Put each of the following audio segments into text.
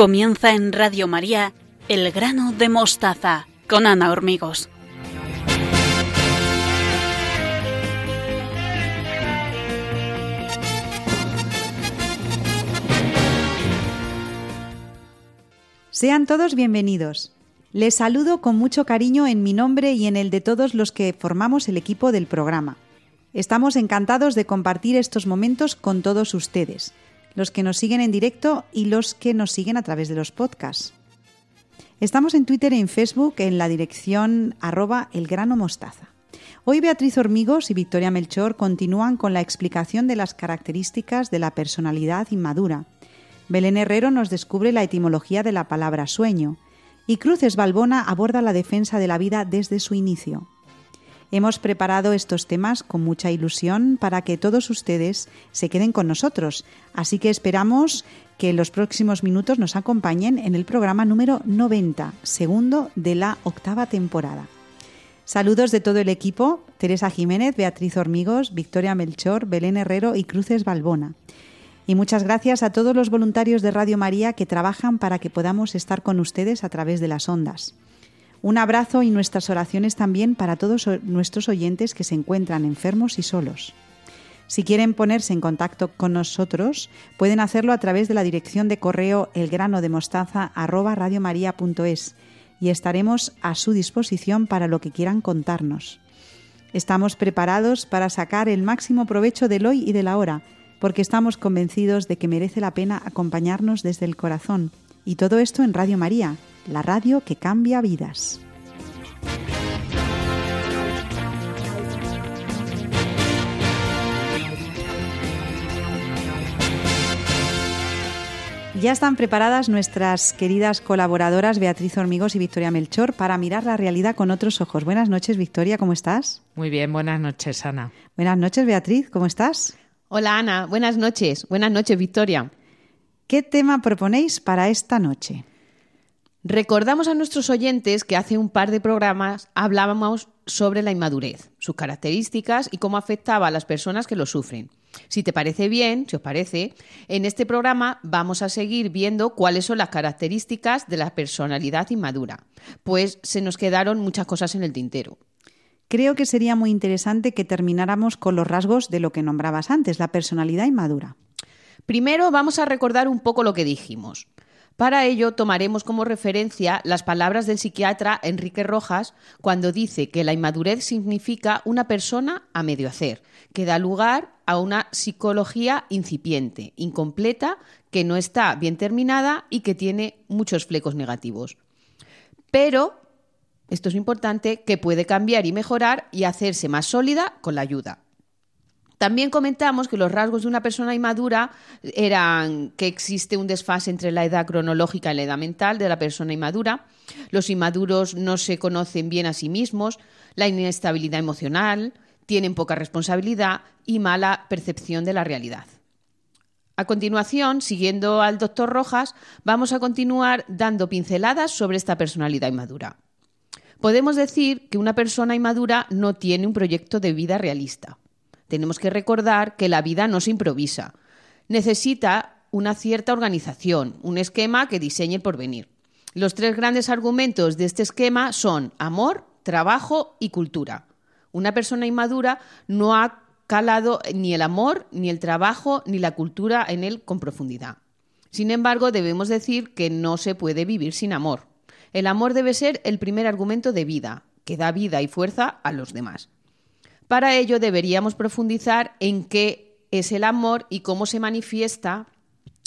Comienza en Radio María El grano de mostaza con Ana Hormigos. Sean todos bienvenidos. Les saludo con mucho cariño en mi nombre y en el de todos los que formamos el equipo del programa. Estamos encantados de compartir estos momentos con todos ustedes, los que nos siguen en directo y los que nos siguen a través de los podcasts. Estamos en Twitter y en Facebook en la dirección arroba elgranomostaza. Hoy Beatriz Hormigos y Victoria Melchor continúan con la explicación de las características de la personalidad inmadura. Belén Herrero nos descubre la etimología de la palabra sueño y Cruces Balbona aborda la defensa de la vida desde su inicio. Hemos preparado estos temas con mucha ilusión para que todos ustedes se queden con nosotros, así que esperamos que en los próximos minutos nos acompañen en el programa número 90, segundo de la octava temporada. Saludos de todo el equipo, Teresa Jiménez, Beatriz Hormigos, Victoria Melchor, Belén Herrero y Cruces Balbona. Y muchas gracias a todos los voluntarios de Radio María que trabajan para que podamos estar con ustedes a través de las ondas. Un abrazo y nuestras oraciones también para todos nuestros oyentes que se encuentran enfermos y solos. Si quieren ponerse en contacto con nosotros, pueden hacerlo a través de la dirección de correo elgranodemostaza@radiomaria.es y estaremos a su disposición para lo que quieran contarnos. Estamos preparados para sacar el máximo provecho del hoy y de la hora, porque estamos convencidos de que merece la pena acompañarnos desde el corazón. Y todo esto en Radio María, la radio que cambia vidas. Ya están preparadas nuestras queridas colaboradoras Beatriz Hormigos y Victoria Melchor para mirar la realidad con otros ojos. Buenas noches, Victoria, ¿cómo estás? Muy bien, buenas noches, Ana. Buenas noches, Beatriz, ¿cómo estás? Hola, Ana. Buenas noches. Buenas noches, Victoria. ¿Qué tema proponéis para esta noche? Recordamos a nuestros oyentes que hace un par de programas hablábamos sobre la inmadurez, sus características y cómo afectaba a las personas que lo sufren. Si te parece bien, si os parece, en este programa vamos a seguir viendo cuáles son las características de la personalidad inmadura, pues se nos quedaron muchas cosas en el tintero. Creo que sería muy interesante que termináramos con los rasgos de lo que nombrabas antes, la personalidad inmadura. Primero vamos a recordar un poco lo que dijimos. Para ello tomaremos como referencia las palabras del psiquiatra Enrique Rojas cuando dice que la inmadurez significa una persona a medio hacer, que da lugar a una psicología incipiente, incompleta, que no está bien terminada y que tiene muchos flecos negativos. Pero, esto es importante, que puede cambiar y mejorar y hacerse más sólida con la ayuda. También comentamos que los rasgos de una persona inmadura eran que existe un desfase entre la edad cronológica y la edad mental de la persona inmadura, los inmaduros no se conocen bien a sí mismos, la inestabilidad emocional, tienen poca responsabilidad y mala percepción de la realidad. A continuación, siguiendo al doctor Rojas, vamos a continuar dando pinceladas sobre esta personalidad inmadura. Podemos decir que una persona inmadura no tiene un proyecto de vida realista tenemos que recordar que la vida no se improvisa. Necesita una cierta organización, un esquema que diseñe el porvenir. Los tres grandes argumentos de este esquema son amor, trabajo y cultura. Una persona inmadura no ha calado ni el amor, ni el trabajo, ni la cultura en él con profundidad. Sin embargo, debemos decir que no se puede vivir sin amor. El amor debe ser el primer argumento de vida, que da vida y fuerza a los demás. Para ello deberíamos profundizar en qué es el amor y cómo se manifiesta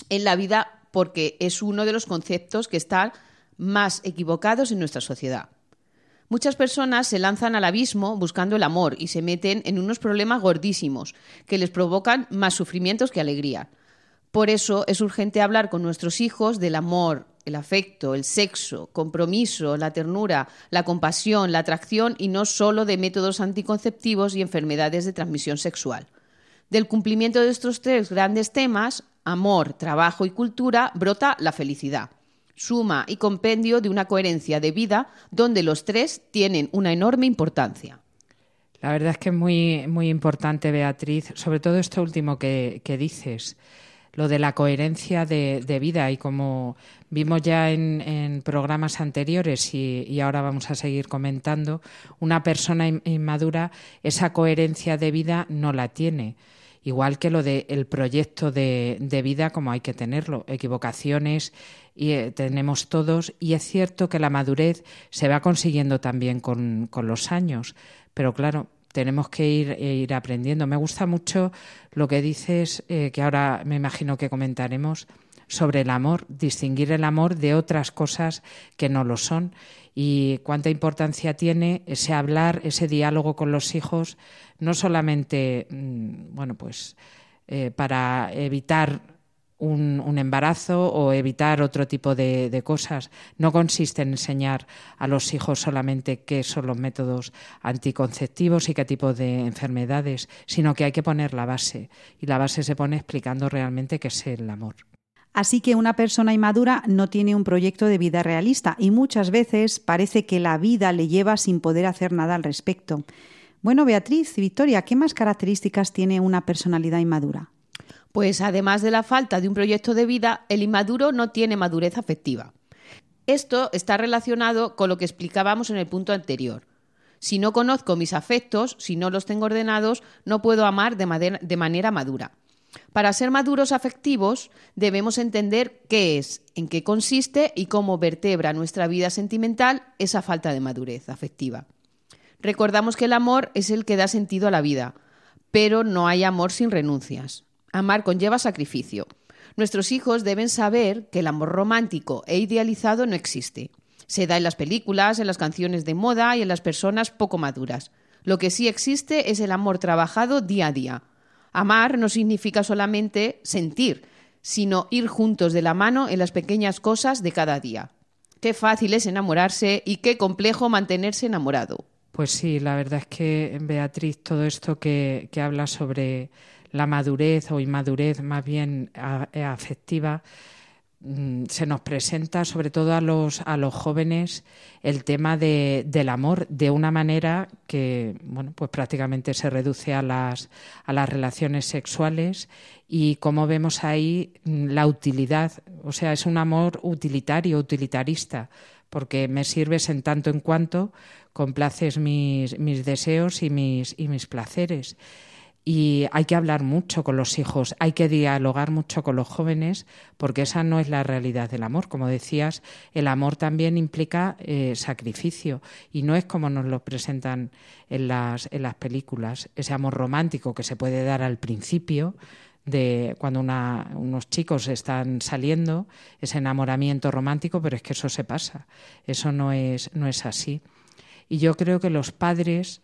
en la vida porque es uno de los conceptos que están más equivocados en nuestra sociedad. Muchas personas se lanzan al abismo buscando el amor y se meten en unos problemas gordísimos que les provocan más sufrimientos que alegría. Por eso es urgente hablar con nuestros hijos del amor, el afecto, el sexo, compromiso, la ternura, la compasión, la atracción y no solo de métodos anticonceptivos y enfermedades de transmisión sexual. Del cumplimiento de estos tres grandes temas, amor, trabajo y cultura, brota la felicidad. Suma y compendio de una coherencia de vida donde los tres tienen una enorme importancia. La verdad es que es muy, muy importante, Beatriz, sobre todo esto último que, que dices lo de la coherencia de, vida. Y como vimos ya en, programas anteriores y, ahora vamos a seguir comentando, una persona inmadura esa coherencia de vida no la tiene. Igual que lo del proyecto de, vida como hay que tenerlo, equivocaciones y eh, tenemos todos. Y es cierto que la madurez se va consiguiendo también con, con los años, pero claro, tenemos que ir, eh, ir aprendiendo. Me gusta mucho lo que dices, eh, que ahora me imagino que comentaremos, sobre el amor, distinguir el amor de otras cosas que no lo son y cuánta importancia tiene ese hablar, ese diálogo con los hijos, no solamente, mm, bueno, pues eh, para evitar un, embarazo o evitar otro tipo de, cosas. No consiste en enseñar a los hijos solamente qué son los métodos anticonceptivos y qué tipo de enfermedades, sino que hay que poner la base. Y la base se pone explicando realmente qué es el amor. Así que una persona inmadura no tiene un proyecto de vida realista y muchas veces parece que la vida le lleva sin poder hacer nada al respecto. Bueno, Beatriz y Victoria, ¿qué más características tiene una personalidad inmadura? Pues además de la falta de un proyecto de vida, el inmaduro no tiene madurez afectiva. Esto está relacionado con lo que explicábamos en el punto anterior. Si no conozco mis afectos, si no los tengo ordenados, no puedo amar de, manera madura. Para ser maduros afectivos debemos entender qué es, en qué consiste y cómo vertebra nuestra vida sentimental esa falta de madurez afectiva. Recordamos que el amor es el que da sentido a la vida, pero no hay amor sin renuncias. Amar conlleva sacrificio. Nuestros hijos deben saber que el amor romántico e idealizado no existe. Se da en las películas, en las canciones de moda y en las personas poco maduras. Lo que sí existe es el amor trabajado día a día. Amar no significa solamente sentir, sino ir juntos de la mano en las pequeñas cosas de cada día. Qué fácil es enamorarse y qué complejo mantenerse enamorado. Pues sí, la verdad es que, Beatriz, todo esto que, que habla sobre la madurez o inmadurez más bien eh, afectiva, mm, se nos presenta sobre todo a los, a los jóvenes el tema de, del amor de una manera que bueno pues prácticamente se reduce a las, a las relaciones sexuales y como vemos ahí mm, la utilidad, o sea, es un amor utilitario, utilitarista, porque me sirves en tanto en cuanto complaces mis, mis deseos y mis, y mis placeres y hay que hablar mucho con los hijos, hay que dialogar mucho con los jóvenes, porque esa no es la realidad del amor. Como decías, el amor también implica eh, sacrificio y no es como nos lo presentan en las, en las películas, ese amor romántico que se puede dar al principio de cuando unos chicos están saliendo, ese enamoramiento romántico, pero es que eso se pasa, eso no es, no es así. Y yo creo que los padres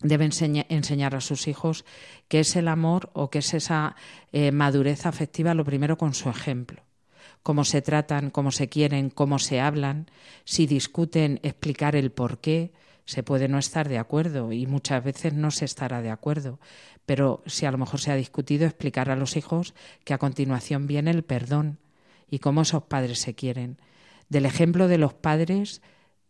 debe enseñar a sus hijos qué es el amor o qué es esa eh, madurez afectiva, lo primero con su ejemplo. Cómo se tratan, cómo se quieren, cómo se hablan, si discuten, explicar el por qué. Se puede no estar de acuerdo y muchas veces no se estará de acuerdo, pero si a lo mejor se ha discutido, explicar a los hijos que a continuación viene el perdón y cómo esos padres se quieren. Del ejemplo de los padres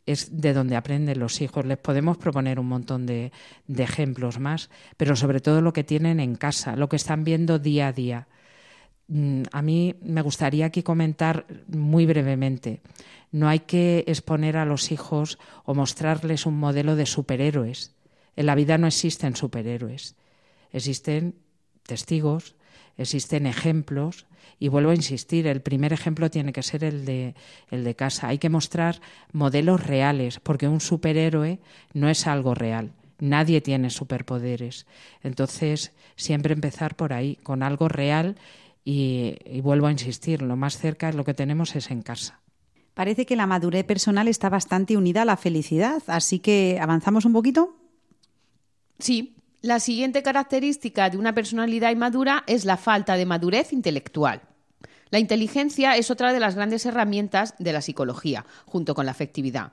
es de donde aprenden los hijos. Les podemos proponer un montón de, ejemplos más, pero sobre todo lo que tienen en casa, lo que están viendo día a día. Mm, a mí me gustaría aquí comentar muy brevemente. No hay que exponer a los hijos o mostrarles un modelo de superhéroes. En la vida no existen superhéroes. Existen testigos, existen ejemplos y vuelvo a insistir, el primer ejemplo tiene que ser el de, el de casa. Hay que mostrar modelos reales, porque un superhéroe no es algo real. Nadie tiene superpoderes. Entonces, siempre empezar por ahí, con algo real y, y vuelvo a insistir, lo más cerca lo que tenemos es en casa. Parece que la madurez personal está bastante unida a la felicidad, así que avanzamos un poquito. Sí, la siguiente característica de una personalidad inmadura es la falta de madurez intelectual. La inteligencia es otra de las grandes herramientas de la psicología, junto con la afectividad.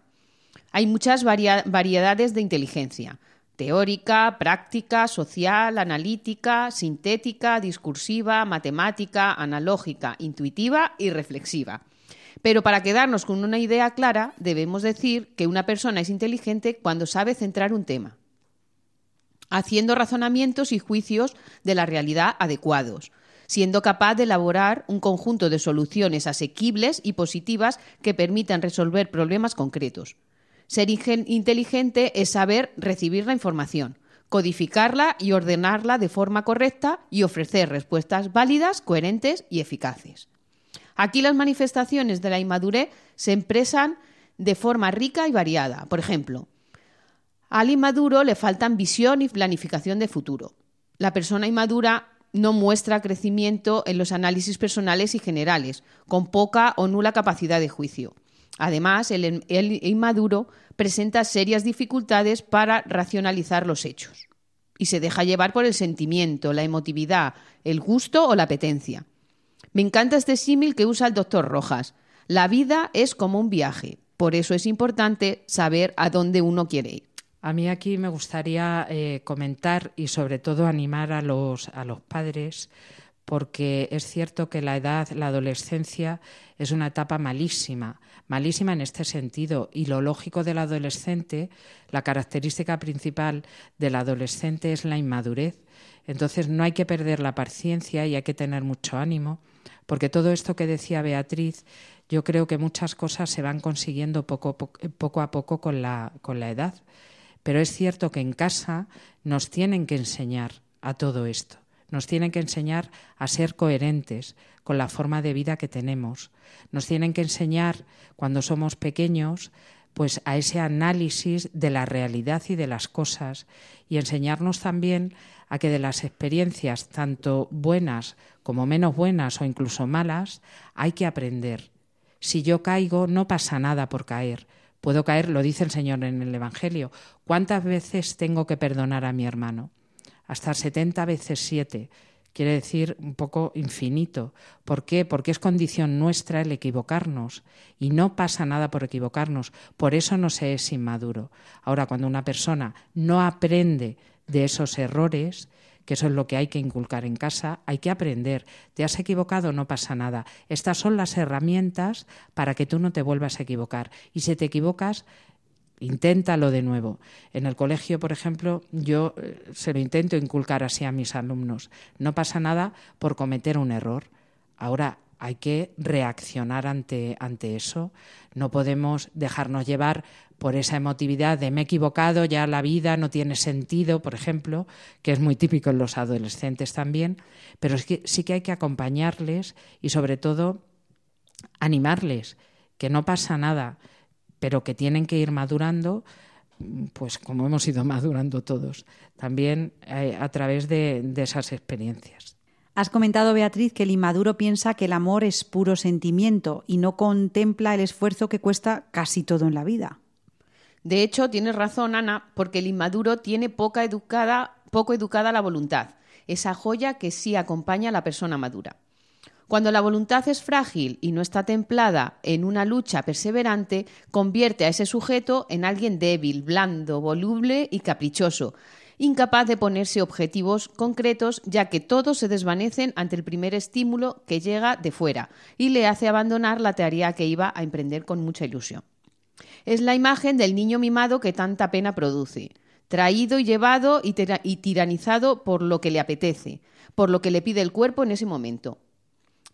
Hay muchas variedades de inteligencia, teórica, práctica, social, analítica, sintética, discursiva, matemática, analógica, intuitiva y reflexiva. Pero para quedarnos con una idea clara, debemos decir que una persona es inteligente cuando sabe centrar un tema haciendo razonamientos y juicios de la realidad adecuados, siendo capaz de elaborar un conjunto de soluciones asequibles y positivas que permitan resolver problemas concretos. Ser inteligente es saber recibir la información, codificarla y ordenarla de forma correcta y ofrecer respuestas válidas, coherentes y eficaces. Aquí las manifestaciones de la inmadurez se expresan de forma rica y variada. Por ejemplo, al inmaduro le faltan visión y planificación de futuro. La persona inmadura no muestra crecimiento en los análisis personales y generales, con poca o nula capacidad de juicio. Además, el, inmaduro presenta serias dificultades para racionalizar los hechos y se deja llevar por el sentimiento, la emotividad, el gusto o la apetencia. Me encanta este símil que usa el doctor Rojas. La vida es como un viaje, por eso es importante saber a dónde uno quiere ir. A mí aquí me gustaría eh, comentar y sobre todo animar a los, a los padres porque es cierto que la edad, la adolescencia, es una etapa malísima, malísima en este sentido. Y lo lógico del adolescente, la característica principal del adolescente es la inmadurez. Entonces no hay que perder la paciencia y hay que tener mucho ánimo, porque todo esto que decía Beatriz, yo creo que muchas cosas se van consiguiendo poco, poco a poco con la, con la edad. Pero es cierto que en casa nos tienen que enseñar a todo esto nos tienen que enseñar a ser coherentes con la forma de vida que tenemos. Nos tienen que enseñar, cuando somos pequeños, pues a ese análisis de la realidad y de las cosas y enseñarnos también a que de las experiencias, tanto buenas como menos buenas o incluso malas, hay que aprender. Si yo caigo, no pasa nada por caer. Puedo caer, lo dice el Señor en el Evangelio. ¿Cuántas veces tengo que perdonar a mi hermano? hasta 70 veces 7. Quiere decir un poco infinito. ¿Por qué? Porque es condición nuestra el equivocarnos y no pasa nada por equivocarnos. Por eso no se es inmaduro. Ahora, cuando una persona no aprende de esos errores, que eso es lo que hay que inculcar en casa, hay que aprender. Te has equivocado, no pasa nada. Estas son las herramientas para que tú no te vuelvas a equivocar. Y si te equivocas, inténtalo de nuevo. En el colegio, por ejemplo, yo eh, se lo intento inculcar así a mis alumnos. No pasa nada por cometer un error. Ahora hay que reaccionar ante, ante eso. No podemos dejarnos llevar por esa emotividad de me he equivocado, ya la vida no tiene sentido, por ejemplo, que es muy típico en los adolescentes también, pero es que sí que hay que acompañarles y sobre todo animarles, que no pasa nada, pero que tienen que ir madurando, pues como hemos ido madurando todos, también eh, a través de, de esas experiencias. Has comentado, Beatriz, que el inmaduro piensa que el amor es puro sentimiento y no contempla el esfuerzo que cuesta casi todo en la vida. De hecho, tienes razón, Ana, porque el inmaduro tiene poca educada, poco educada la voluntad, esa joya que sí acompaña a la persona madura. Cuando la voluntad es frágil y no está templada en una lucha perseverante, convierte a ese sujeto en alguien débil, blando, voluble y caprichoso, incapaz de ponerse objetivos concretos, ya que todos se desvanecen ante el primer estímulo que llega de fuera y le hace abandonar la tarea que iba a emprender con mucha ilusión. Es la imagen del niño mimado que tanta pena produce, traído y llevado y, tiranizado por lo que le apetece, por lo que le pide el cuerpo en ese momento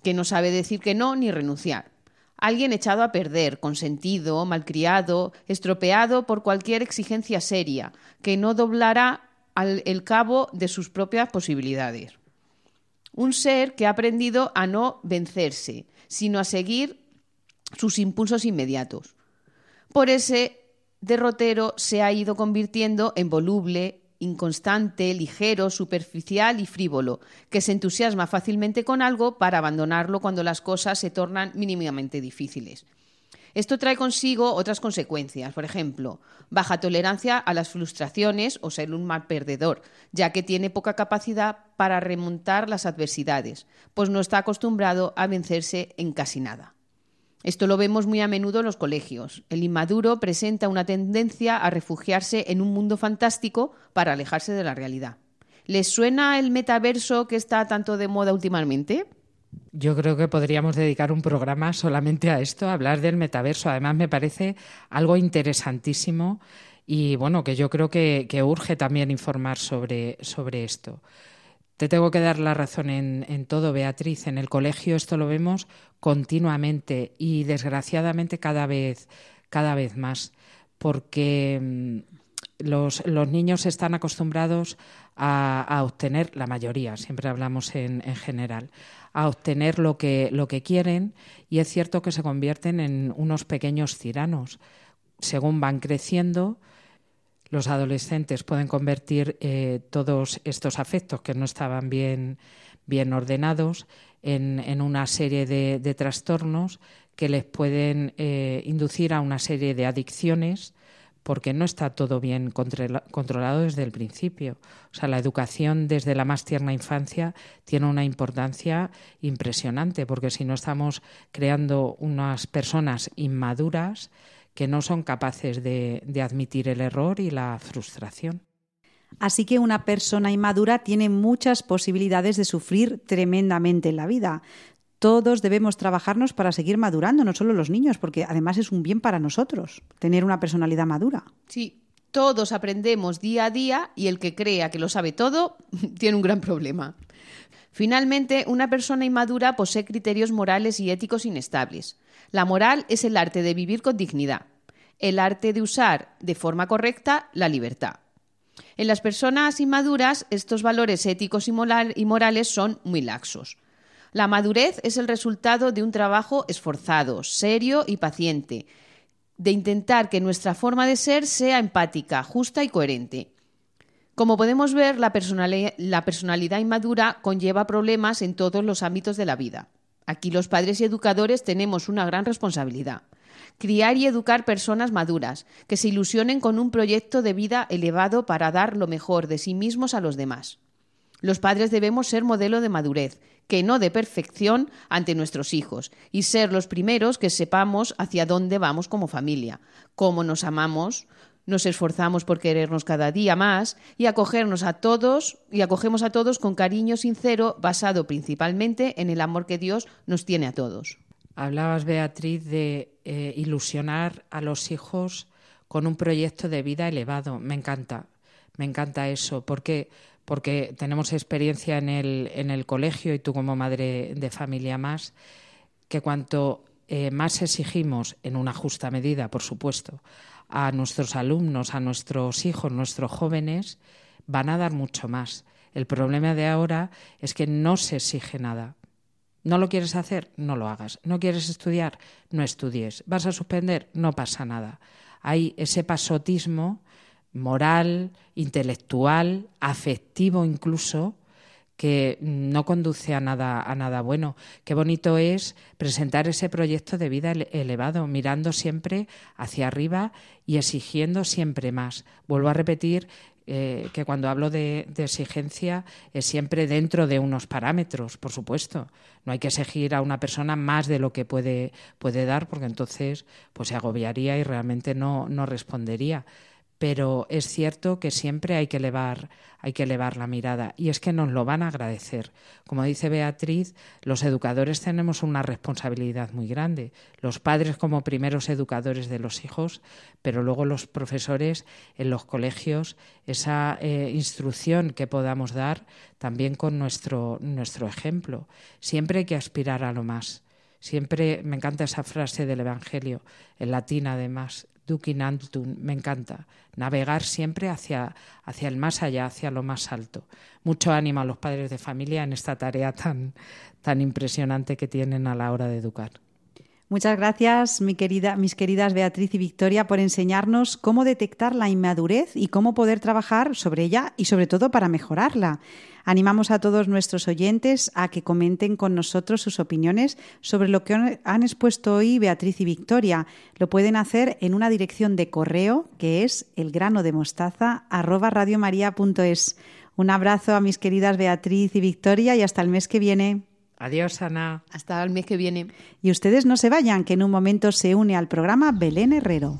que no sabe decir que no ni renunciar. Alguien echado a perder, consentido, malcriado, estropeado por cualquier exigencia seria, que no doblará al, el cabo de sus propias posibilidades. Un ser que ha aprendido a no vencerse, sino a seguir sus impulsos inmediatos. Por ese derrotero se ha ido convirtiendo en voluble, inconstante, ligero, superficial y frívolo, que se entusiasma fácilmente con algo para abandonarlo cuando las cosas se tornan mínimamente difíciles. Esto trae consigo otras consecuencias, por ejemplo, baja tolerancia a las frustraciones o ser un mal perdedor, ya que tiene poca capacidad para remontar las adversidades, pues no está acostumbrado a vencerse en casi nada. Esto lo vemos muy a menudo en los colegios. El inmaduro presenta una tendencia a refugiarse en un mundo fantástico para alejarse de la realidad. ¿Les suena el metaverso que está tanto de moda últimamente? Yo creo que podríamos dedicar un programa solamente a esto, a hablar del metaverso. Además, me parece algo interesantísimo y bueno, que yo creo que, urge también informar sobre, sobre esto. Te tengo que dar la razón en, en, todo, Beatriz. En el colegio esto lo vemos continuamente y desgraciadamente cada vez, cada vez más, porque mm, los, niños están acostumbrados a, a, obtener, la mayoría, siempre hablamos en, en general, a obtener lo que, lo que quieren y es cierto que se convierten en unos pequeños tiranos. Según van creciendo, los adolescentes pueden convertir eh, todos estos afectos que no estaban bien, bien ordenados en, en una serie de, de, trastornos que les pueden eh, inducir a una serie de adicciones porque no está todo bien controlado desde el principio. O sea, la educación desde la más tierna infancia tiene una importancia impresionante, porque si no estamos creando unas personas inmaduras, que no son capaces de, de admitir el error y la frustración. Así que una persona inmadura tiene muchas posibilidades de sufrir tremendamente en la vida. Todos debemos trabajarnos para seguir madurando, no solo los niños, porque además es un bien para nosotros tener una personalidad madura. Sí, todos aprendemos día a día y el que crea que lo sabe todo tiene un gran problema. Finalmente, una persona inmadura posee criterios morales y éticos inestables. La moral es el arte de vivir con dignidad, el arte de usar de forma correcta la libertad. En las personas inmaduras, estos valores éticos y, morales son muy laxos. La madurez es el resultado de un trabajo esforzado, serio y paciente, de intentar que nuestra forma de ser sea empática, justa y coherente. Como podemos ver, la, personalidad, inmadura conlleva problemas en todos los ámbitos de la vida. Aquí los padres y educadores tenemos una gran responsabilidad. Criar y educar personas maduras, que se ilusionen con un proyecto de vida elevado para dar lo mejor de sí mismos a los demás. Los padres debemos ser modelo de madurez, que no de perfección ante nuestros hijos, y ser los primeros que sepamos hacia dónde vamos como familia, cómo nos amamos, nos esforzamos por querernos cada día más y acogernos a todos y acogemos a todos con cariño sincero basado principalmente en el amor que Dios nos tiene a todos. Hablabas, Beatriz, de eh, ilusionar a los hijos con un proyecto de vida elevado. Me encanta, me encanta eso, porque porque tenemos experiencia en el, en el colegio y tú como madre de familia más, que cuanto eh, más exigimos, en una justa medida, por supuesto, a nuestros alumnos, a nuestros hijos, nuestros jóvenes, van a dar mucho más. El problema de ahora es que no se exige nada. ¿No lo quieres hacer? No lo hagas. ¿No quieres estudiar? No estudies. ¿Vas a suspender? No pasa nada. Hay ese pasotismo moral, intelectual, afectivo incluso, que no conduce a nada, a nada bueno. Qué bonito es presentar ese proyecto de vida elevado, mirando siempre hacia arriba y exigiendo siempre más. Vuelvo a repetir eh, que cuando hablo de, de, exigencia es siempre dentro de unos parámetros, por supuesto. No hay que exigir a una persona más de lo que puede, puede dar, porque entonces pues, se agobiaría y realmente no, no respondería pero es cierto que siempre hay que elevar, hay que elevar la mirada y es que nos lo van a agradecer. Como dice Beatriz, los educadores tenemos una responsabilidad muy grande, los padres como primeros educadores de los hijos, pero luego los profesores en los colegios, esa eh, instrucción que podamos dar también con nuestro, nuestro ejemplo. Siempre hay que aspirar a lo más. Siempre me encanta esa frase del Evangelio, en latín además, me encanta. Navegar siempre hacia, hacia el más allá, hacia lo más alto. Mucho ánimo a los padres de familia en esta tarea tan, tan impresionante que tienen a la hora de educar. Muchas gracias, mis queridas Beatriz y Victoria, por enseñarnos cómo detectar la inmadurez y cómo poder trabajar sobre ella y sobre todo para mejorarla. Animamos a todos nuestros oyentes a que comenten con nosotros sus opiniones sobre lo que han expuesto hoy Beatriz y Victoria. Lo pueden hacer en una dirección de correo que es elgranodemostaza@radiomaria.es. Un abrazo a mis queridas Beatriz y Victoria y hasta el mes que viene. Adiós, Ana. Hasta el mes que viene. Y ustedes no se vayan, que en un momento se une al programa Belén Herrero.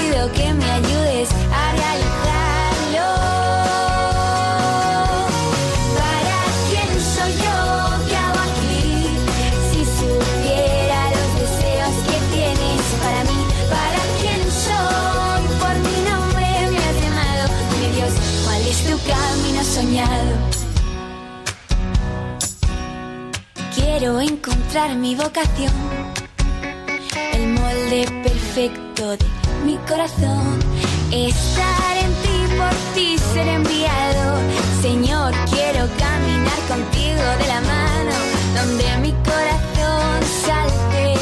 mi vocación, el molde perfecto de mi corazón. Estar en ti, por ti ser enviado. Señor, quiero caminar contigo de la mano, donde mi corazón salte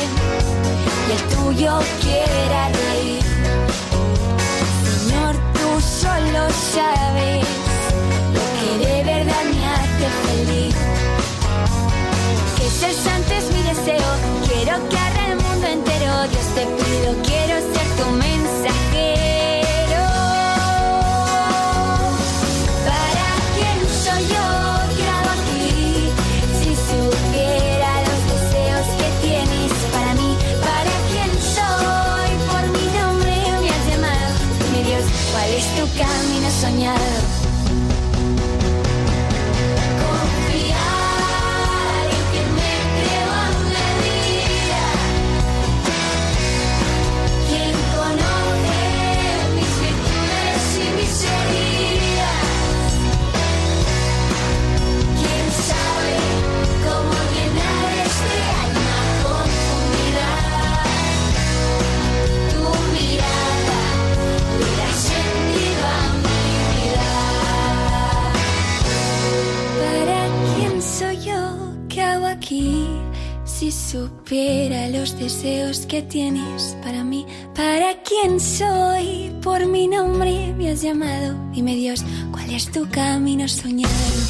y el tuyo quiera reír. Señor, tú solo sabes ser santo es mi deseo, quiero que arda el mundo entero. Dios te pido, quiero ser que tienes para mí, ¿para quién soy? Por mi nombre me has llamado. Dime Dios, ¿cuál es tu camino soñado?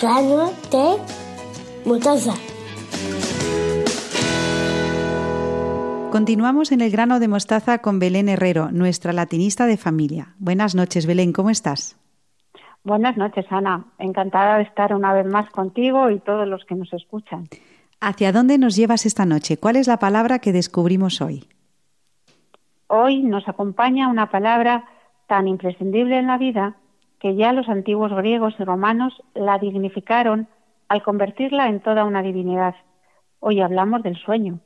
Grano de mostaza. Continuamos en el grano de mostaza con Belén Herrero, nuestra latinista de familia. Buenas noches, Belén, ¿cómo estás? Buenas noches, Ana. Encantada de estar una vez más contigo y todos los que nos escuchan. ¿Hacia dónde nos llevas esta noche? ¿Cuál es la palabra que descubrimos hoy? Hoy nos acompaña una palabra tan imprescindible en la vida que ya los antiguos griegos y romanos la dignificaron al convertirla en toda una divinidad. Hoy hablamos del sueño.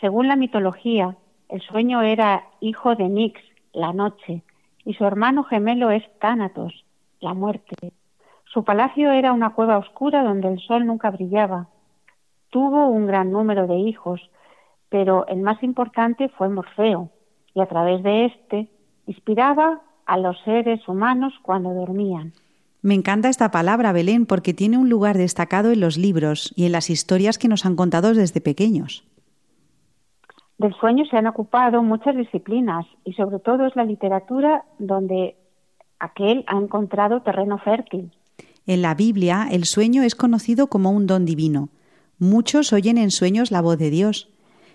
Según la mitología, el sueño era hijo de Nix, la noche, y su hermano gemelo es Tánatos, la muerte. Su palacio era una cueva oscura donde el sol nunca brillaba. Tuvo un gran número de hijos, pero el más importante fue Morfeo, y a través de éste inspiraba a los seres humanos cuando dormían. Me encanta esta palabra, Belén, porque tiene un lugar destacado en los libros y en las historias que nos han contado desde pequeños. Del sueño se han ocupado muchas disciplinas y sobre todo es la literatura donde aquel ha encontrado terreno fértil. En la Biblia, el sueño es conocido como un don divino. Muchos oyen en sueños la voz de Dios,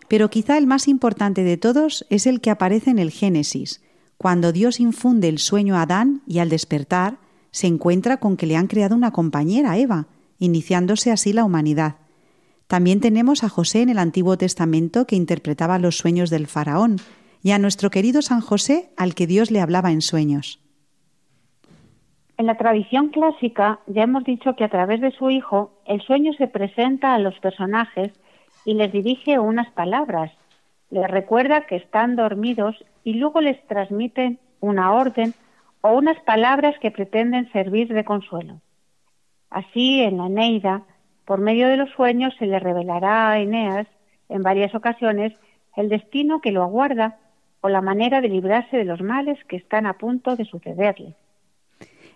pero quizá el más importante de todos es el que aparece en el Génesis, cuando Dios infunde el sueño a Adán y al despertar se encuentra con que le han creado una compañera, Eva, iniciándose así la humanidad. También tenemos a José en el Antiguo Testamento que interpretaba los sueños del faraón, y a nuestro querido San José al que Dios le hablaba en sueños. En la tradición clásica ya hemos dicho que a través de su hijo el sueño se presenta a los personajes y les dirige unas palabras, les recuerda que están dormidos y luego les transmiten una orden o unas palabras que pretenden servir de consuelo. Así, en la Neida, por medio de los sueños se le revelará a Eneas en varias ocasiones el destino que lo aguarda o la manera de librarse de los males que están a punto de sucederle.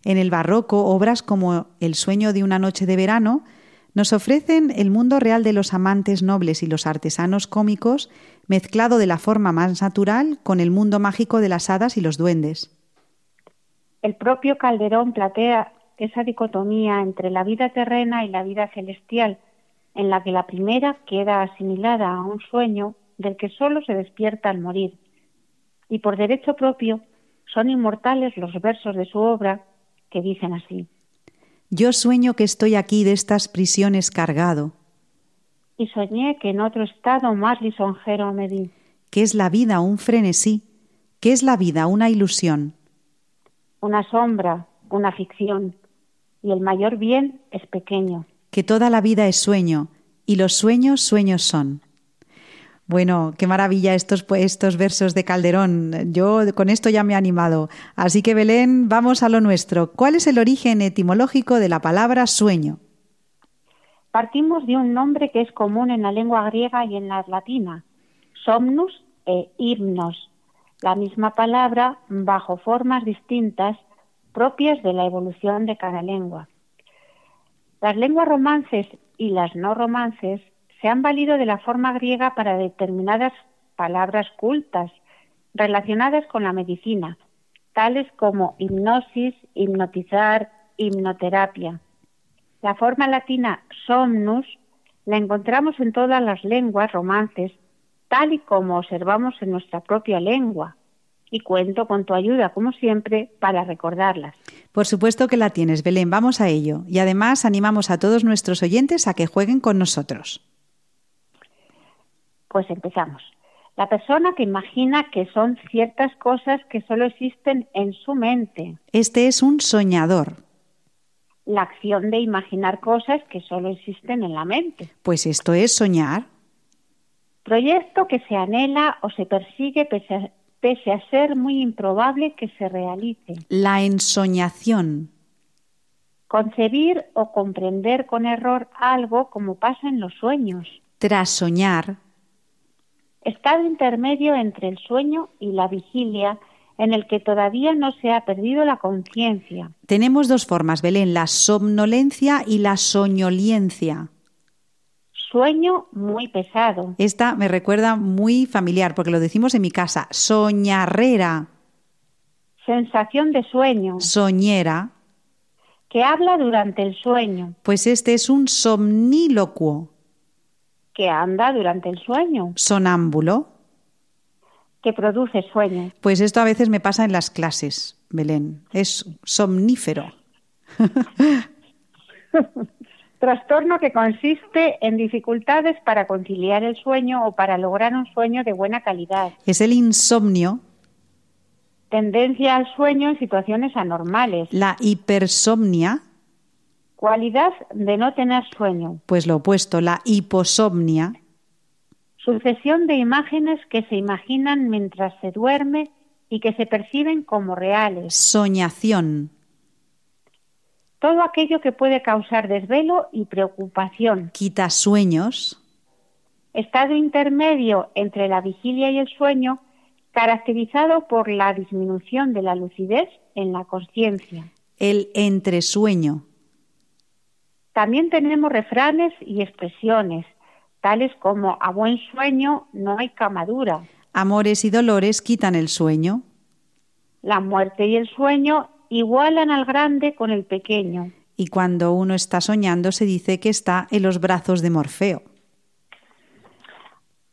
En el barroco, obras como El sueño de una noche de verano nos ofrecen el mundo real de los amantes nobles y los artesanos cómicos, mezclado de la forma más natural con el mundo mágico de las hadas y los duendes. El propio Calderón plantea esa dicotomía entre la vida terrena y la vida celestial, en la que la primera queda asimilada a un sueño del que solo se despierta al morir. Y por derecho propio son inmortales los versos de su obra que dicen así. Yo sueño que estoy aquí de estas prisiones cargado, Y soñé que en otro estado más lisonjero me di. que es la vida un frenesí, que es la vida una ilusión, Una sombra, una ficción, y el mayor bien es pequeño. que toda la vida es sueño, y los sueños sueños son. Bueno, qué maravilla estos, estos versos de Calderón. Yo con esto ya me he animado. Así que Belén, vamos a lo nuestro. ¿Cuál es el origen etimológico de la palabra sueño? Partimos de un nombre que es común en la lengua griega y en la latina, somnus e himnos, la misma palabra bajo formas distintas propias de la evolución de cada lengua. Las lenguas romances y las no romances se han valido de la forma griega para determinadas palabras cultas relacionadas con la medicina, tales como hipnosis, hipnotizar, hipnoterapia. La forma latina somnus la encontramos en todas las lenguas romances, tal y como observamos en nuestra propia lengua. Y cuento con tu ayuda, como siempre, para recordarlas. Por supuesto que la tienes, Belén. Vamos a ello. Y además animamos a todos nuestros oyentes a que jueguen con nosotros. Pues empezamos. La persona que imagina que son ciertas cosas que solo existen en su mente. Este es un soñador. La acción de imaginar cosas que solo existen en la mente. Pues esto es soñar. Proyecto que se anhela o se persigue pese a, pese a ser muy improbable que se realice. La ensoñación. Concebir o comprender con error algo como pasa en los sueños. Tras soñar. Estado intermedio entre el sueño y la vigilia en el que todavía no se ha perdido la conciencia. Tenemos dos formas, Belén, la somnolencia y la soñoliencia. Sueño muy pesado. Esta me recuerda muy familiar porque lo decimos en mi casa. Soñarrera, Sensación de sueño soñera. que habla durante el sueño, Pues este es un somnílocuo, que anda durante el sueño, sonámbulo. que produce sueño. Pues esto a veces me pasa en las clases, Belén. Es somnífero. Trastorno que consiste en dificultades para conciliar el sueño o para lograr un sueño de buena calidad. Es el insomnio, Tendencia al sueño en situaciones anormales. la hipersomnia, Cualidad de no tener sueño. pues lo opuesto, la hiposomnia, Sucesión de imágenes que se imaginan mientras se duerme y que se perciben como reales. soñación, Todo aquello que puede causar desvelo y preocupación. quitasueños, Estado intermedio entre la vigilia y el sueño, caracterizado por la disminución de la lucidez en la conciencia. el entresueño, También tenemos refranes y expresiones, tales como a buen sueño no hay camadura, amores y dolores quitan el sueño, la muerte y el sueño igualan al grande con el pequeño. y cuando uno está soñando se dice que está en los brazos de Morfeo.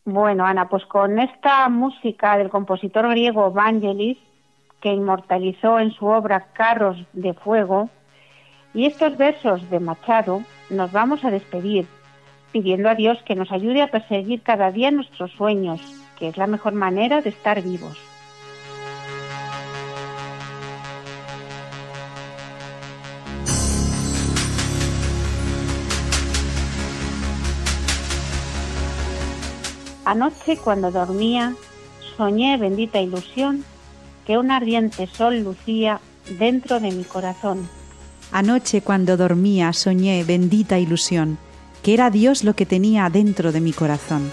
Bueno, Ana, pues con esta música del compositor griego Vangelis, que inmortalizó en su obra Carros de Fuego, y estos versos de Machado, nos vamos a despedir, pidiendo a Dios que nos ayude a perseguir cada día nuestros sueños, que es la mejor manera de estar vivos. Anoche cuando dormía, soñé, bendita ilusión, que un ardiente sol lucía dentro de mi corazón. Anoche cuando dormía soñé, bendita ilusión, que era Dios lo que tenía dentro de mi corazón.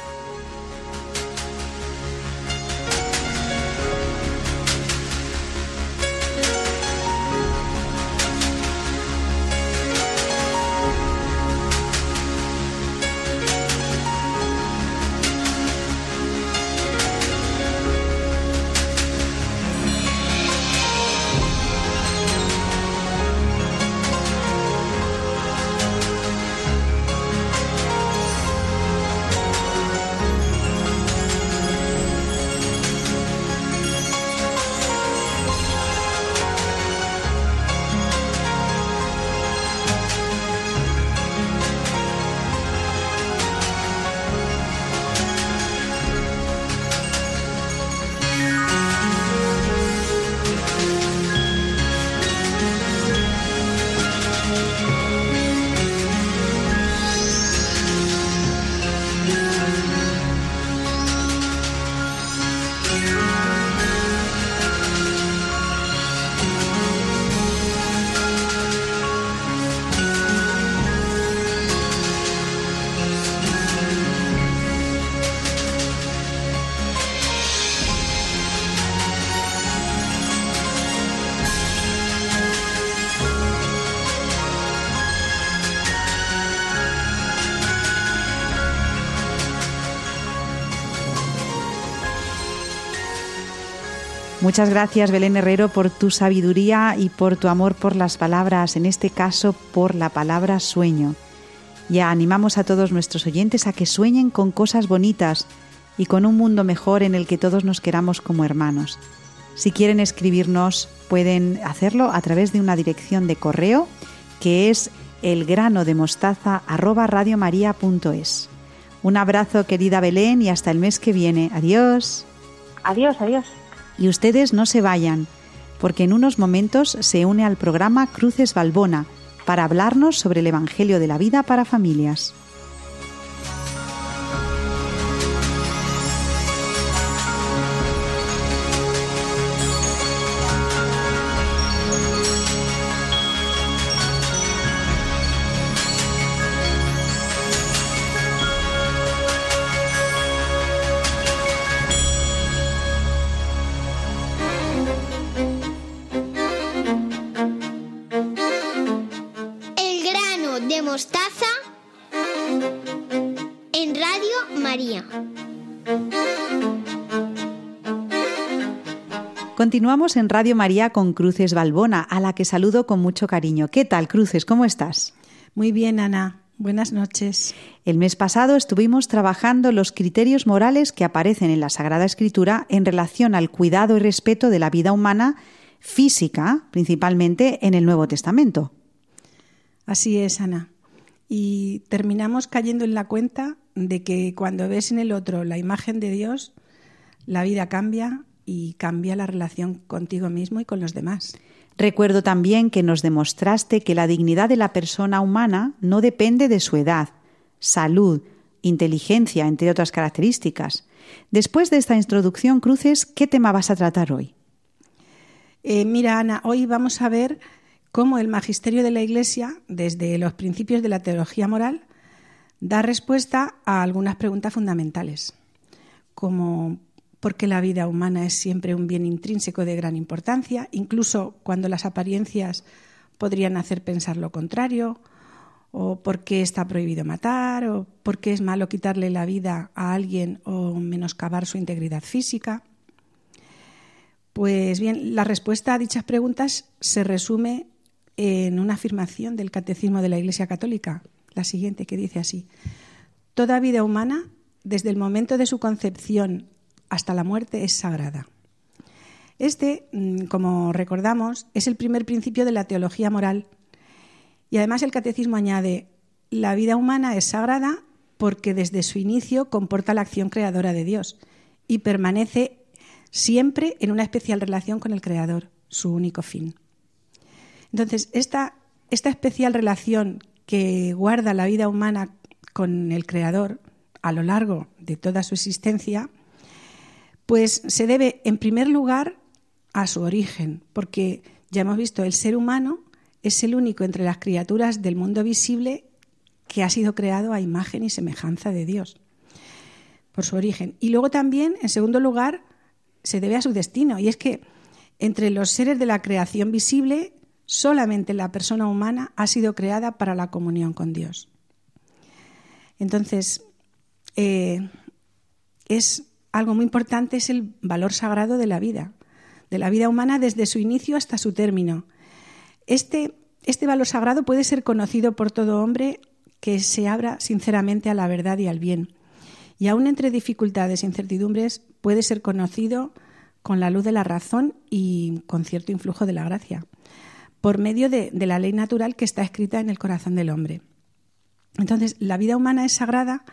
Muchas gracias, Belén Herrero, por tu sabiduría y por tu amor por las palabras, en este caso por la palabra sueño. Ya animamos a todos nuestros oyentes a que sueñen con cosas bonitas y con un mundo mejor en el que todos nos queramos como hermanos. Si quieren escribirnos, pueden hacerlo a través de una dirección de correo que es elgranodemostaza@radiomaria.es. Un abrazo, querida Belén, y hasta el mes que viene. Adiós. Adiós, adiós. Y ustedes no se vayan, porque en unos momentos se une al programa Cruces Balbona para hablarnos sobre el Evangelio de la vida para familias. Continuamos en Radio María con Cruces Balbona, a la que saludo con mucho cariño. ¿Qué tal, Cruces? ¿Cómo estás? Muy bien, Ana. Buenas noches. El mes pasado estuvimos trabajando los criterios morales que aparecen en la Sagrada Escritura en relación al cuidado y respeto de la vida humana física, principalmente en el Nuevo Testamento. Así es, Ana. Y terminamos cayendo en la cuenta de que cuando ves en el otro la imagen de Dios, la vida cambia y cambia la relación contigo mismo y con los demás. Recuerdo también que nos demostraste que la dignidad de la persona humana no depende de su edad, salud, inteligencia, entre otras características. Después de esta introducción, Cruces, ¿qué tema vas a tratar hoy? Eh, mira, Ana, hoy vamos a ver cómo el magisterio de la Iglesia, desde los principios de la teología moral, da respuesta a algunas preguntas fundamentales, como por qué la vida humana es siempre un bien intrínseco de gran importancia, incluso cuando las apariencias podrían hacer pensar lo contrario, o por qué está prohibido matar, o por qué es malo quitarle la vida a alguien o menoscabar su integridad física. Pues bien, la respuesta a dichas preguntas se resume en una afirmación del Catecismo de la Iglesia Católica, la siguiente, que dice así, Toda vida humana, desde el momento de su concepción hasta la muerte, es sagrada. Este, mm, como recordamos, es el primer principio de la teología moral. Y además el Catecismo añade, la vida humana es sagrada porque desde su inicio comporta la acción creadora de Dios y permanece siempre en una especial relación con el Creador, su único fin. Entonces, esta, esta especial relación que guarda la vida humana con el Creador a lo largo de toda su existencia, pues se debe, en primer lugar, a su origen, porque ya hemos visto, el ser humano es el único entre las criaturas del mundo visible que ha sido creado a imagen y semejanza de Dios, por su origen. Y luego también, en segundo lugar, se debe a su destino, y es que entre los seres de la creación visible, solamente la persona humana ha sido creada para la comunión con Dios. Entonces, eh, es algo muy importante, es el valor sagrado de la vida, de la vida humana desde su inicio hasta su término. Este, este valor sagrado puede ser conocido por todo hombre que se abra sinceramente a la verdad y al bien. Y aún entre dificultades e incertidumbres puede ser conocido con la luz de la razón y con cierto influjo de la gracia, por medio de, de la ley natural que está escrita en el corazón del hombre. Entonces, la vida humana es sagrada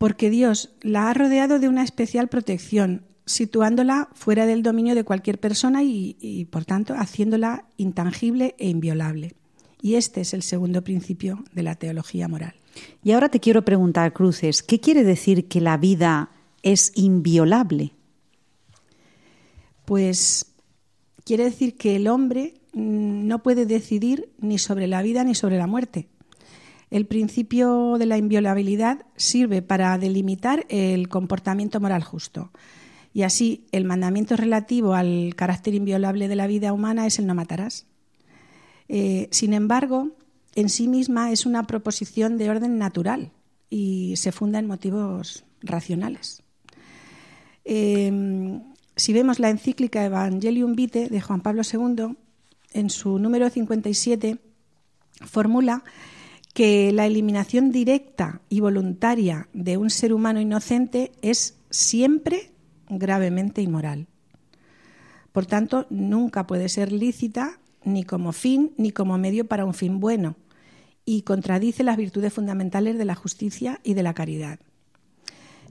porque Dios la ha rodeado de una especial protección, situándola fuera del dominio de cualquier persona y, y, por tanto, haciéndola intangible e inviolable. Y este es el segundo principio de la teología moral. Y ahora te quiero preguntar, Cruces, ¿qué quiere decir que la vida es inviolable? Pues quiere decir que el hombre no puede decidir ni sobre la vida ni sobre la muerte. El principio de la inviolabilidad sirve para delimitar el comportamiento moral justo. Y así, el mandamiento relativo al carácter inviolable de la vida humana es el no matarás. Eh, sin embargo, en sí misma es una proposición de orden natural y se funda en motivos racionales. Eh, si vemos la encíclica Evangelium Vitae de Juan Pablo II, en su número 57, formula que la eliminación directa y voluntaria de un ser humano inocente es siempre gravemente inmoral. Por tanto, nunca puede ser lícita ni como fin ni como medio para un fin bueno y contradice las virtudes fundamentales de la justicia y de la caridad.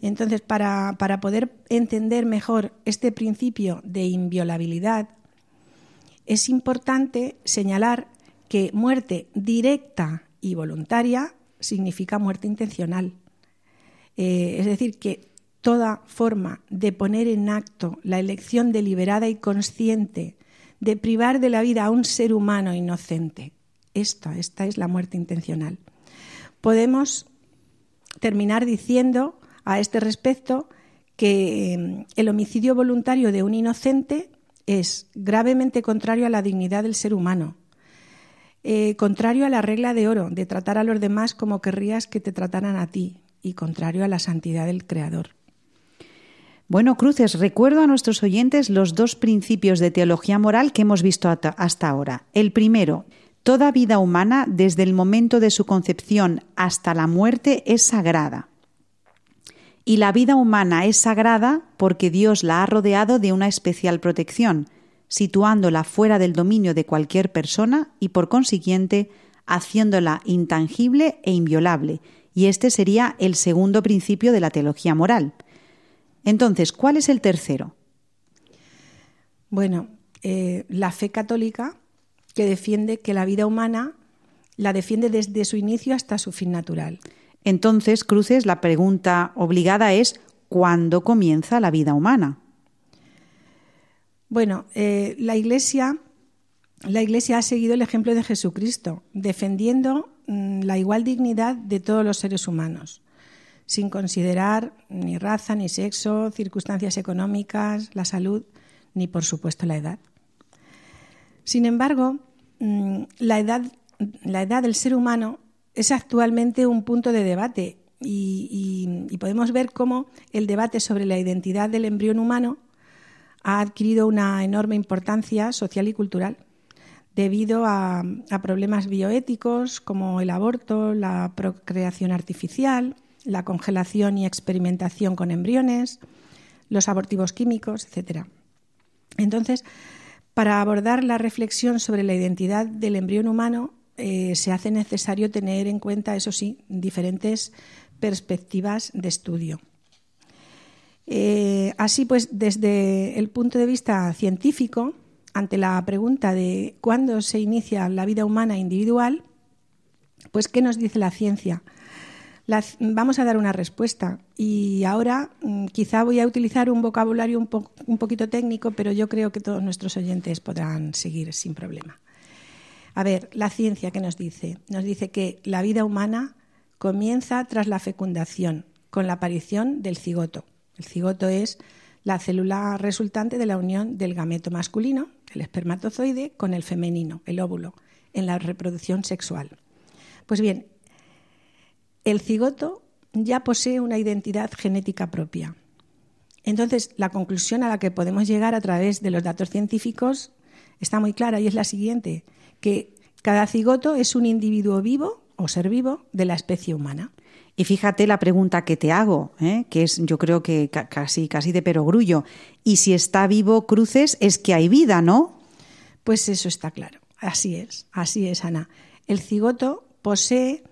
Entonces, para, para poder entender mejor este principio de inviolabilidad, es importante señalar que muerte directa y voluntaria significa muerte intencional. Eh, es decir, que toda forma de poner en acto la elección deliberada y consciente de privar de la vida a un ser humano inocente, esta, esta es la muerte intencional. Podemos terminar diciendo a este respecto que eh, el homicidio voluntario de un inocente es gravemente contrario a la dignidad del ser humano, eh, contrario a la regla de oro de tratar a los demás como querrías que te trataran a ti y contrario a la santidad del Creador. Bueno, Cruces, recuerdo a nuestros oyentes los dos principios de teología moral que hemos visto hasta ahora. El primero, toda vida humana, desde el momento de su concepción hasta la muerte, es sagrada. Y la vida humana es sagrada porque Dios la ha rodeado de una especial protección, situándola fuera del dominio de cualquier persona y, por consiguiente, haciéndola intangible e inviolable. Y este sería el segundo principio de la teología moral. Entonces, ¿cuál es el tercero? Bueno, eh, la fe católica que defiende que la vida humana la defiende desde su inicio hasta su fin natural. Entonces, Cruces, la pregunta obligada es ¿cuándo comienza la vida humana? Bueno, eh, la Iglesia, ha seguido el ejemplo de Jesucristo, defendiendo mm, la igual dignidad de todos los seres humanos sin considerar ni raza, ni sexo, circunstancias económicas, la salud, ni por supuesto la edad. Sin embargo, mm, la edad del ser humano es actualmente un punto de debate y, podemos ver cómo el debate sobre la identidad del embrión humano ha adquirido una enorme importancia social y cultural debido a problemas bioéticos como el aborto, la procreación artificial, la congelación y experimentación con embriones, los abortivos químicos, etc. Entonces, para abordar la reflexión sobre la identidad del embrión humano, eh, se hace necesario tener en cuenta, eso sí, diferentes perspectivas de estudio. Eh, así pues, desde el punto de vista científico, ante la pregunta de cuándo se inicia la vida humana individual, pues ¿qué nos dice la ciencia? vamos a dar una respuesta. Y ahora mm, quizá voy a utilizar un vocabulario un, un poquito técnico, pero yo creo que todos nuestros oyentes podrán seguir sin problema. A ver, la ciencia que nos dice, nos dice que la vida humana comienza tras la fecundación, con la aparición del cigoto. El cigoto es la célula resultante de la unión del gameto masculino, el espermatozoide, con el femenino, el óvulo, en la reproducción sexual. Pues bien, el cigoto ya posee una identidad genética propia. Entonces, la conclusión a la que podemos llegar a través de los datos científicos está muy clara y es la siguiente, que cada cigoto es un individuo vivo o ser vivo de la especie humana. Y fíjate la pregunta que te hago, ¿eh? que es yo creo que casi, casi de perogrullo. Y si está vivo Cruces, es que hay vida, ¿no? Pues eso está claro. Así es, así es, Ana. El cigoto posee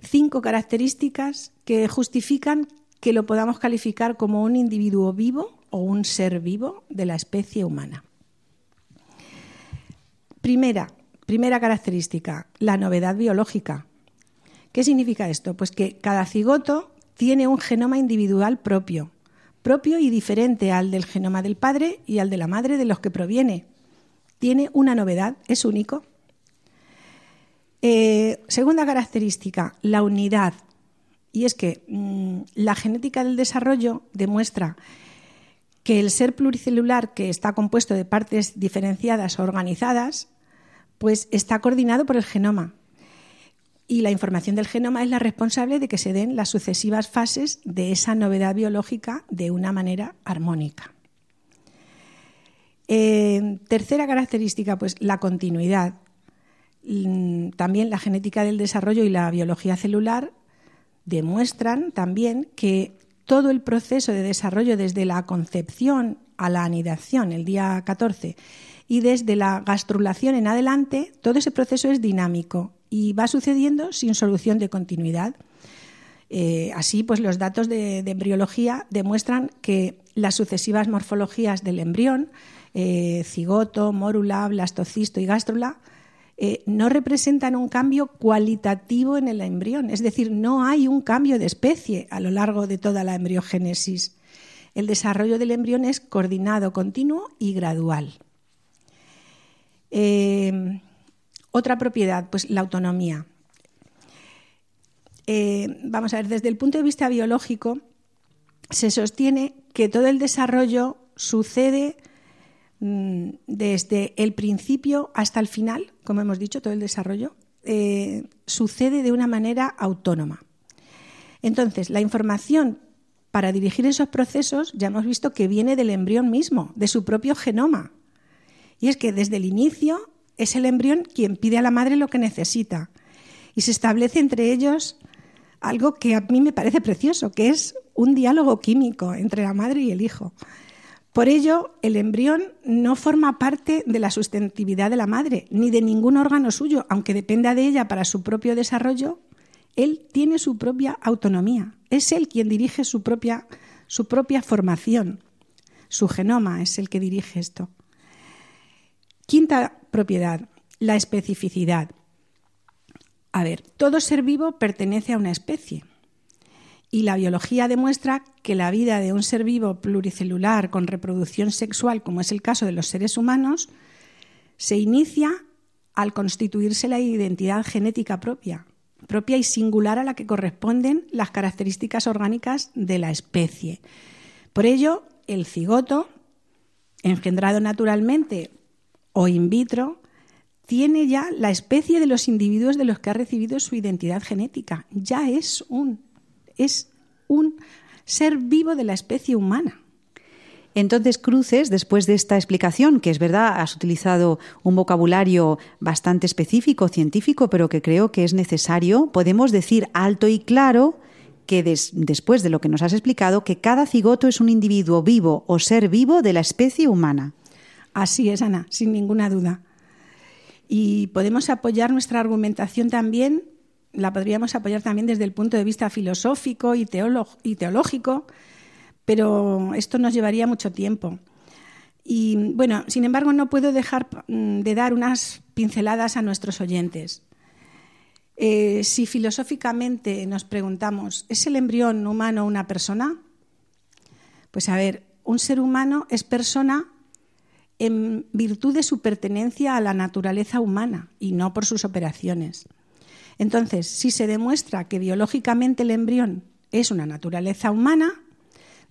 cinco características que justifican que lo podamos calificar como un individuo vivo o un ser vivo de la especie humana. Primera, primera característica, la novedad biológica. ¿Qué significa esto? Pues que cada cigoto tiene un genoma individual propio, propio y diferente al del genoma del padre y al de la madre de los que proviene. Tiene una novedad, es único. Eh, segunda característica, la unidad. Y es que mm, la genética del desarrollo demuestra que el ser pluricelular, que está compuesto de partes diferenciadas o organizadas, pues está coordinado por el genoma. Y la información del genoma es la responsable de que se den las sucesivas fases de esa novedad biológica de una manera armónica. Eh, tercera característica, pues la continuidad. Mm, También la genética del desarrollo y la biología celular demuestran también que todo el proceso de desarrollo desde la concepción a la anidación, el día 14, y desde la gastrulación en adelante, todo ese proceso es dinámico y va sucediendo sin solución de continuidad. Eh, así, pues los datos de, embriología demuestran que las sucesivas morfologías del embrión, eh, cigoto, mórula, blastocisto y gástrula, eh, no representan un cambio cualitativo en el embrión, es decir, no hay un cambio de especie a lo largo de toda la embriogénesis. El desarrollo del embrión es coordinado, continuo y gradual. Eh, otra propiedad, pues la autonomía. Eh, vamos a ver, desde el punto de vista biológico, se sostiene que todo el desarrollo sucede mm, desde el principio hasta el final, como hemos dicho, todo el desarrollo, eh, sucede de una manera autónoma. Entonces, la información para dirigir esos procesos ya hemos visto que viene del embrión mismo, de su propio genoma. Y es que desde el inicio es el embrión quien pide a la madre lo que necesita. Y se establece entre ellos algo que a mí me parece precioso, que es un diálogo químico entre la madre y el hijo. Por ello, el embrión no forma parte de la sustentabilidad de la madre, ni de ningún órgano suyo, aunque dependa de ella para su propio desarrollo, él tiene su propia autonomía. Es él quien dirige su propia, su propia formación. Su genoma es el que dirige esto. Quinta propiedad, la especificidad. A ver, todo ser vivo pertenece a una especie. Y la biología demuestra que la vida de un ser vivo pluricelular con reproducción sexual, como es el caso de los seres humanos, se inicia al constituirse la identidad genética propia, propia y singular a la que corresponden las características orgánicas de la especie. Por ello, el cigoto, engendrado naturalmente o in vitro, tiene ya la especie de los individuos de los que ha recibido su identidad genética. Ya es un, es un ser vivo de la especie humana. Entonces, Cruces, después de esta explicación, que es verdad, has utilizado un vocabulario bastante específico, científico, pero que creo que es necesario, podemos decir alto y claro que des, después de lo que nos has explicado, que cada cigoto es un individuo vivo o ser vivo de la especie humana. Así es, Ana, sin ninguna duda. Y podemos apoyar nuestra argumentación también, la podríamos apoyar también desde el punto de vista filosófico y, teológico, pero esto nos llevaría mucho tiempo. Y bueno, sin embargo, no puedo dejar mm, de dar unas pinceladas a nuestros oyentes. Eh, si filosóficamente nos preguntamos, ¿es el embrión humano una persona? Pues a ver, un ser humano es persona en virtud de su pertenencia a la naturaleza humana y no por sus operaciones. Entonces, si se demuestra que biológicamente el embrión es una naturaleza humana,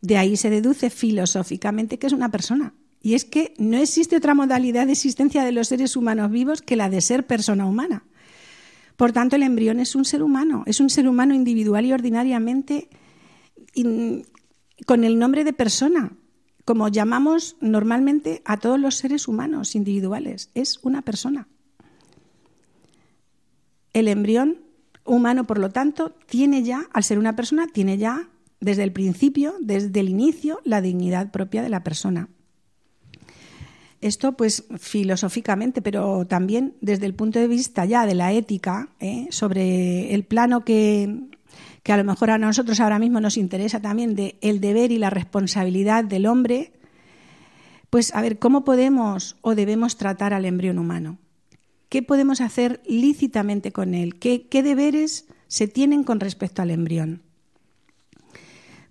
de ahí se deduce filosóficamente que es una persona. Y es que no existe otra modalidad de existencia de los seres humanos vivos que la de ser persona humana. Por tanto, el embrión es un ser humano, es un ser humano individual y ordinariamente in, con el nombre de persona, como llamamos normalmente a todos los seres humanos individuales. Es una persona. El embrión humano, por lo tanto, tiene ya, al ser una persona, tiene ya desde el principio, desde el inicio, la dignidad propia de la persona. Esto, pues, filosóficamente, pero también desde el punto de vista ya de la ética, ¿eh? sobre el plano que, que a lo mejor a nosotros ahora mismo nos interesa también el deber y la responsabilidad del hombre, pues a ver cómo podemos o debemos tratar al embrión humano. ¿Qué podemos hacer lícitamente con él? ¿Qué, deberes se tienen con respecto al embrión?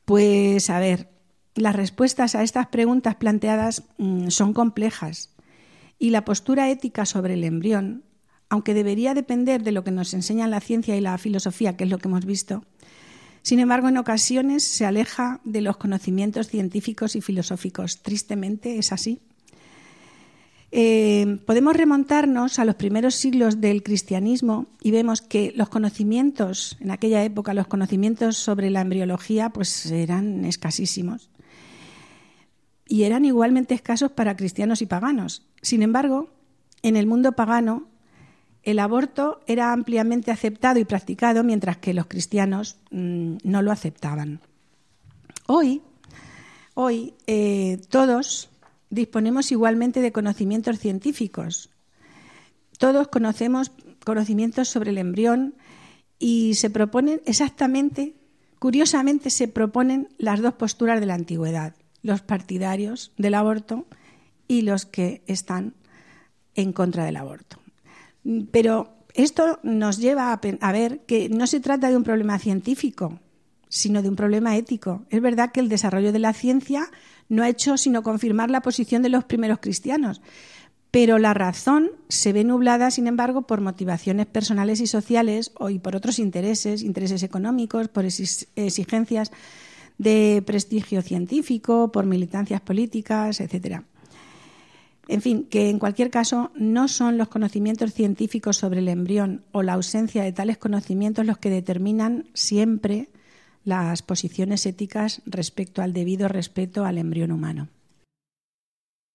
Pues a ver, las respuestas a estas preguntas planteadas mmm, son complejas y la postura ética sobre el embrión, aunque debería depender de lo que nos enseñan la ciencia y la filosofía, que es lo que hemos visto, sin embargo, en ocasiones se aleja de los conocimientos científicos y filosóficos. Tristemente es así. Eh, podemos remontarnos a los primeros siglos del cristianismo y vemos que los conocimientos, en aquella época, los conocimientos sobre la embriología, pues eran escasísimos. y eran igualmente escasos para cristianos y paganos. Sin embargo, en el mundo pagano, el aborto era ampliamente aceptado y practicado, mientras que los cristianos mm, no lo aceptaban. Hoy, hoy eh, todos disponemos igualmente de conocimientos científicos. Todos conocemos conocimientos sobre el embrión y se proponen exactamente, curiosamente, se proponen las dos posturas de la antigüedad, los partidarios del aborto y los que están en contra del aborto. Pero esto nos lleva a, ver que no se trata de un problema científico, sino de un problema ético. Es verdad que el desarrollo de la ciencia no ha hecho sino confirmar la posición de los primeros cristianos, pero la razón se ve nublada, sin embargo, por motivaciones personales y sociales o y por otros intereses, intereses económicos, por exigencias de prestigio científico, por militancias políticas, etcétera. En fin, que en cualquier caso no son los conocimientos científicos sobre el embrión o la ausencia de tales conocimientos los que determinan siempre las posiciones éticas respecto al debido respeto al embrión humano.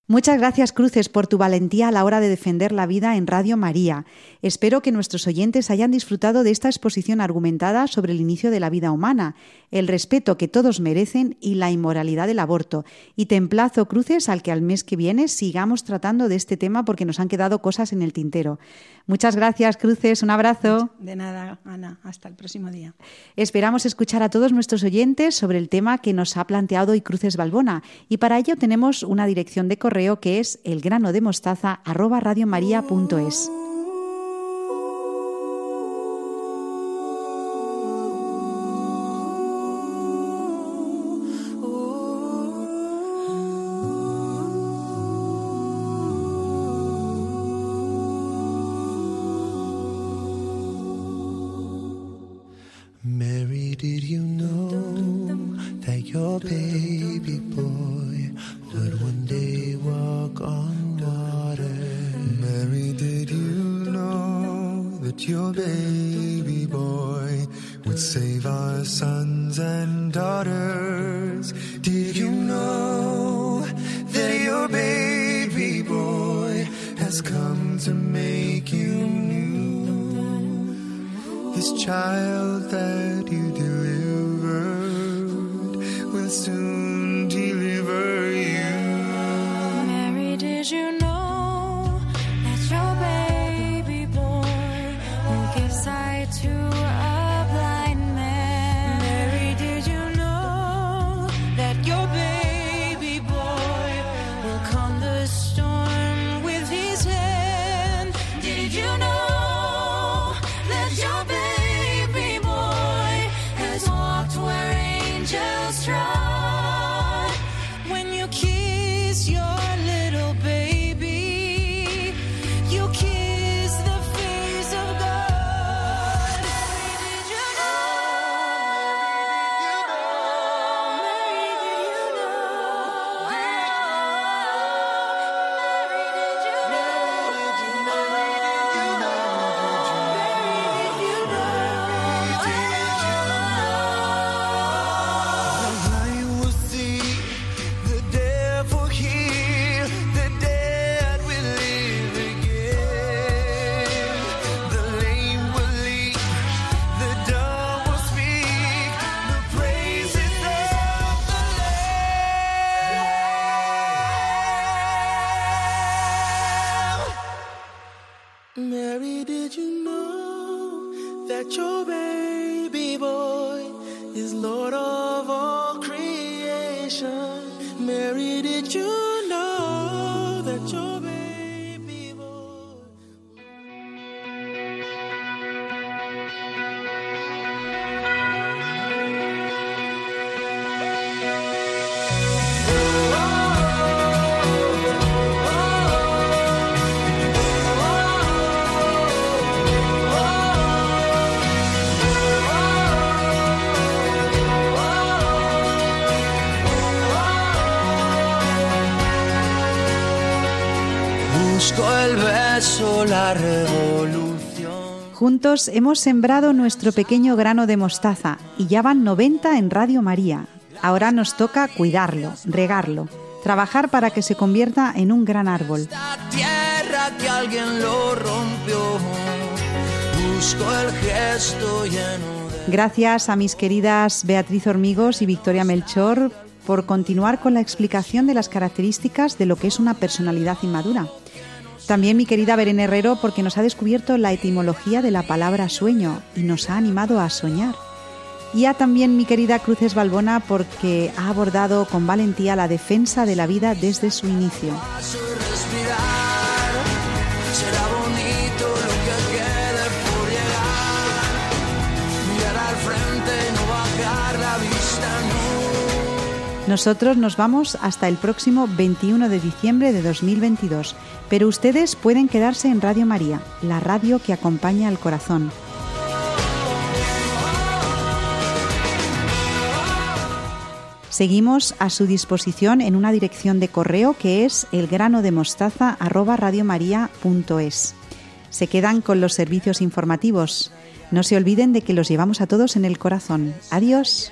Muchas gracias, Cruces, por tu valentía a la hora de defender la vida en Radio María. Espero que nuestros oyentes hayan disfrutado de esta exposición argumentada sobre el inicio de la vida humana, el respeto que todos merecen y la inmoralidad del aborto. Y te emplazo, Cruces, al que al mes que viene sigamos tratando de este tema porque nos han quedado cosas en el tintero. Muchas gracias, Cruces. Un abrazo. De nada, Ana. Hasta el próximo día. Esperamos escuchar a todos nuestros oyentes sobre el tema que nos ha planteado hoy Cruces Balbona. Y para ello tenemos una dirección de correo que es elgranodemostaza@radiomaria.es. did you Juntos hemos sembrado nuestro pequeño grano de mostaza y ya van 90 en Radio María. Ahora nos toca cuidarlo, regarlo, trabajar para que se convierta en un gran árbol. Esta tierra que alguien lo rompió. Busco el gesto lleno de Gracias a mis queridas Beatriz Hormigos y Victoria Melchor por continuar con la explicación de las características de lo que es una personalidad inmadura. También mi querida Beren Herrero porque nos ha descubierto la etimología de la palabra sueño y nos ha animado a soñar. Y a también mi querida Cruces Balbona porque ha abordado con valentía la defensa de la vida desde su inicio. Nosotros nos vamos hasta el próximo 21 de diciembre de 2022, pero ustedes pueden quedarse en Radio María, la radio que acompaña al corazón. Seguimos a su disposición en una dirección de correo que es elgranodemostaza@radiomaria.es. Se quedan con los servicios informativos. No se olviden de que los llevamos a todos en el corazón. Adiós.